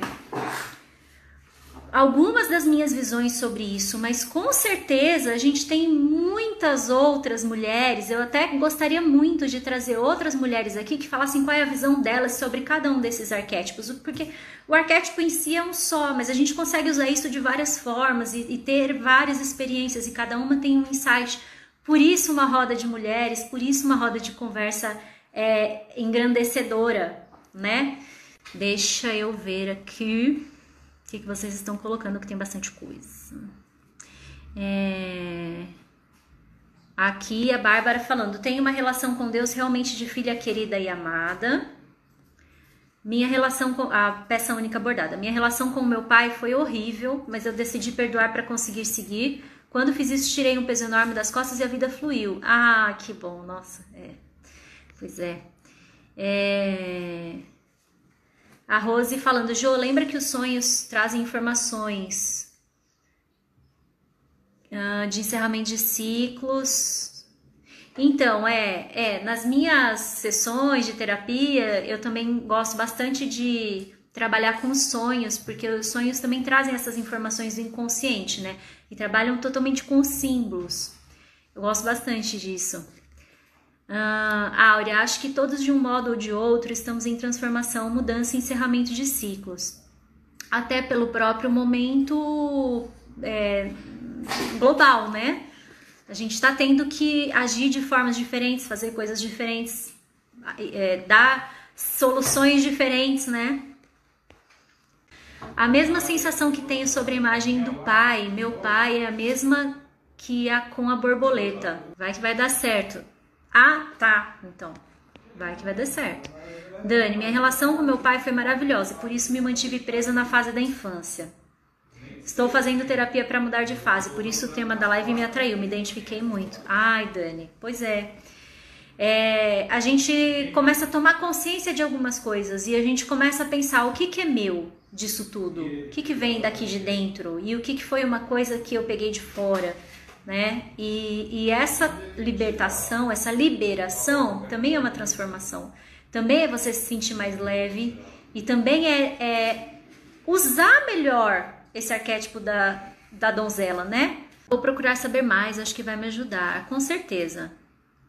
algumas das minhas visões sobre isso, mas com certeza a gente tem muitas outras mulheres. Eu até gostaria muito de trazer outras mulheres aqui que falassem qual é a visão delas sobre cada um desses arquétipos, porque o arquétipo em si é um só, mas a gente consegue usar isso de várias formas e, e ter várias experiências e cada uma tem um insight. Por isso, uma roda de mulheres, por isso, uma roda de conversa é, engrandecedora, né? Deixa eu ver aqui que, que vocês estão colocando, que tem bastante coisa. É... Aqui a Bárbara falando: tenho uma relação com Deus realmente de filha querida e amada. Minha relação com a peça única bordada. Minha relação com o meu pai foi horrível, mas eu decidi perdoar para conseguir seguir. Quando fiz isso, tirei um peso enorme das costas e a vida fluiu. Ah, que bom, nossa, é. Pois é. É. A Rose falando, Jô, lembra que os sonhos trazem informações uh, de encerramento de ciclos. Então, é, é, nas minhas sessões de terapia, eu também gosto bastante de trabalhar com sonhos, porque os sonhos também trazem essas informações do inconsciente, né? E trabalham totalmente com símbolos. Eu gosto bastante disso. Uh, Áurea, acho que todos de um modo ou de outro estamos em transformação, mudança e encerramento de ciclos. Até pelo próprio momento é, global, né? A gente está tendo que agir de formas diferentes, fazer coisas diferentes, é, dar soluções diferentes, né? A mesma sensação que tenho sobre a imagem do pai, meu pai, é a mesma que a com a borboleta. Vai que vai dar certo. Ah, tá. Então, vai que vai dar certo. Dani, minha relação com meu pai foi maravilhosa, por isso me mantive presa na fase da infância. Estou fazendo terapia para mudar de fase, por isso o tema da live me atraiu, me identifiquei muito. Ai, Dani, pois é. é. a gente começa a tomar consciência de algumas coisas e a gente começa a pensar o que, que é meu disso tudo, o que, que vem daqui de dentro e o que, que foi uma coisa que eu peguei de fora né? E, e essa libertação, essa liberação também é uma transformação. Também é você se sentir mais leve e também é, é usar melhor esse arquétipo da, da donzela, né? Vou procurar saber mais, acho que vai me ajudar, com certeza,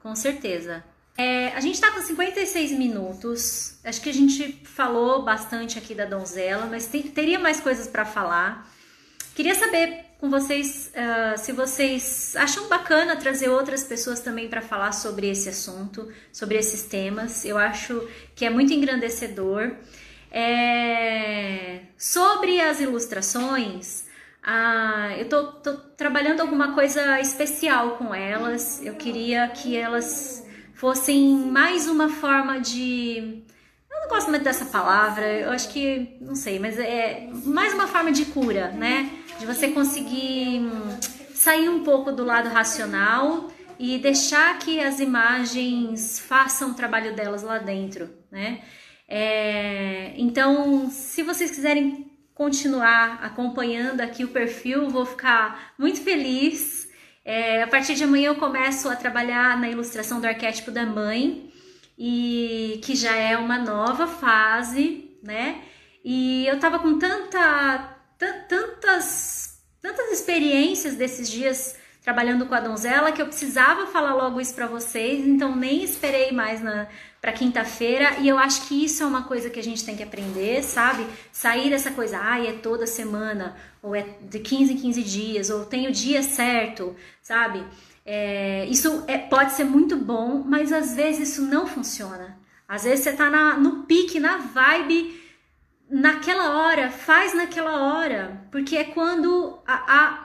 com certeza. É, a gente tá com 56 minutos. Acho que a gente falou bastante aqui da donzela, mas tem, teria mais coisas para falar. Queria saber com vocês uh, se vocês acham bacana trazer outras pessoas também para falar sobre esse assunto, sobre esses temas. Eu acho que é muito engrandecedor. É... Sobre as ilustrações, eu tô, tô, trabalhando alguma coisa especial com elas. Eu queria que elas fossem mais uma forma de. Eu não gosto muito dessa palavra, eu acho que, não sei, mas é mais uma forma de cura, né? De você conseguir hum, sair um pouco do lado racional e deixar que as imagens façam o trabalho delas lá dentro, né? É, então, se vocês quiserem continuar acompanhando aqui o perfil, vou ficar muito feliz. É, a partir de amanhã eu começo a trabalhar na ilustração do arquétipo da mãe, e que já é uma nova fase, né? E eu tava com tanta, tantas, tantas experiências desses dias trabalhando com a donzela que eu precisava falar logo isso para vocês, então nem esperei mais para quinta-feira e eu acho que isso é uma coisa que a gente tem que aprender, sabe? Sair dessa coisa, ai, ah, é toda semana, ou é de 15 em 15 dias, ou tem o dia certo, sabe? É, isso é, pode ser muito bom, mas às vezes isso não funciona. Às vezes você tá na, no pique, na vibe, naquela hora, faz naquela hora, porque é quando a, a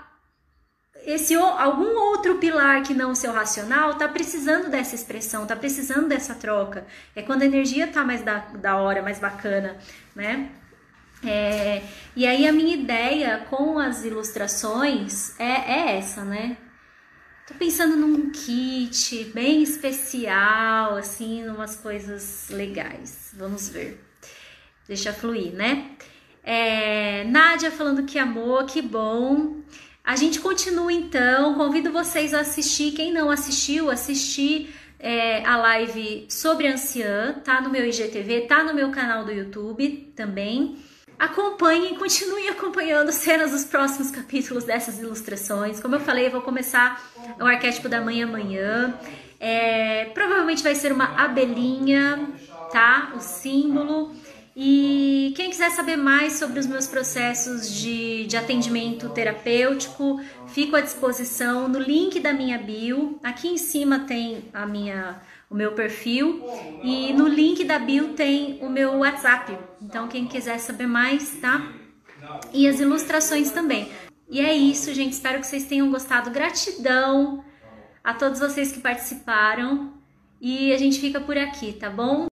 esse algum outro pilar que não o seu racional está precisando dessa expressão, está precisando dessa troca. É quando a energia está mais da, da hora, mais bacana, né? É, e aí a minha ideia com as ilustrações é, é essa, né? Tô pensando num kit bem especial, assim, umas coisas legais. Vamos ver. Deixa fluir, né? É, Nádia falando que amor, que bom. A gente continua então, convido vocês a assistir, quem não assistiu, assistir é, a live sobre anciã, tá no meu IGTV, tá no meu canal do YouTube também. Acompanhem, continuem acompanhando cenas dos próximos capítulos dessas ilustrações. Como eu falei, eu vou começar o arquétipo da mãe amanhã. É, provavelmente vai ser uma abelhinha, tá? O símbolo. E quem quiser saber mais sobre os meus processos de, de atendimento terapêutico, fico à disposição no link da minha bio. Aqui em cima tem a minha, o meu perfil e no link da bio tem o meu WhatsApp. Então, quem quiser saber mais, tá? E as ilustrações também. E é isso, gente. Espero que vocês tenham gostado. Gratidão a todos vocês que participaram. E a gente fica por aqui, tá bom?